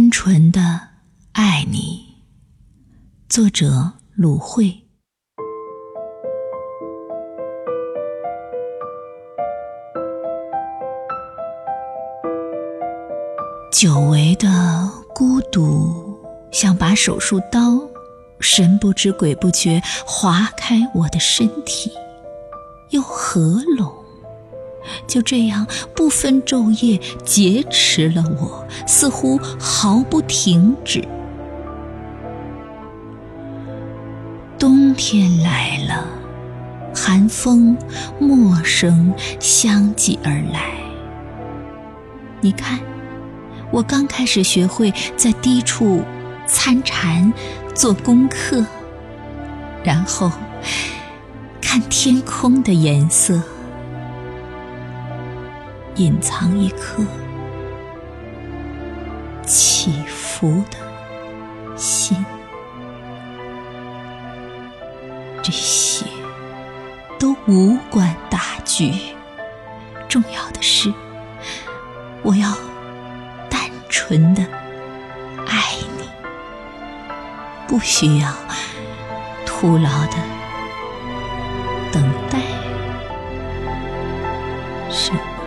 单纯的爱你。作者：鲁慧。久违的孤独，像把手术刀，神不知鬼不觉划开我的身体，又合拢，就这样不分昼夜劫持了我，似乎毫不停止。冬天来了，寒风、陌生相继而来。你看。我刚开始学会在低处参禅做功课，然后看天空的颜色，隐藏一颗起伏的心。这些都无关大局，重要的是，我要单。纯的爱你，不需要徒劳的等待什么。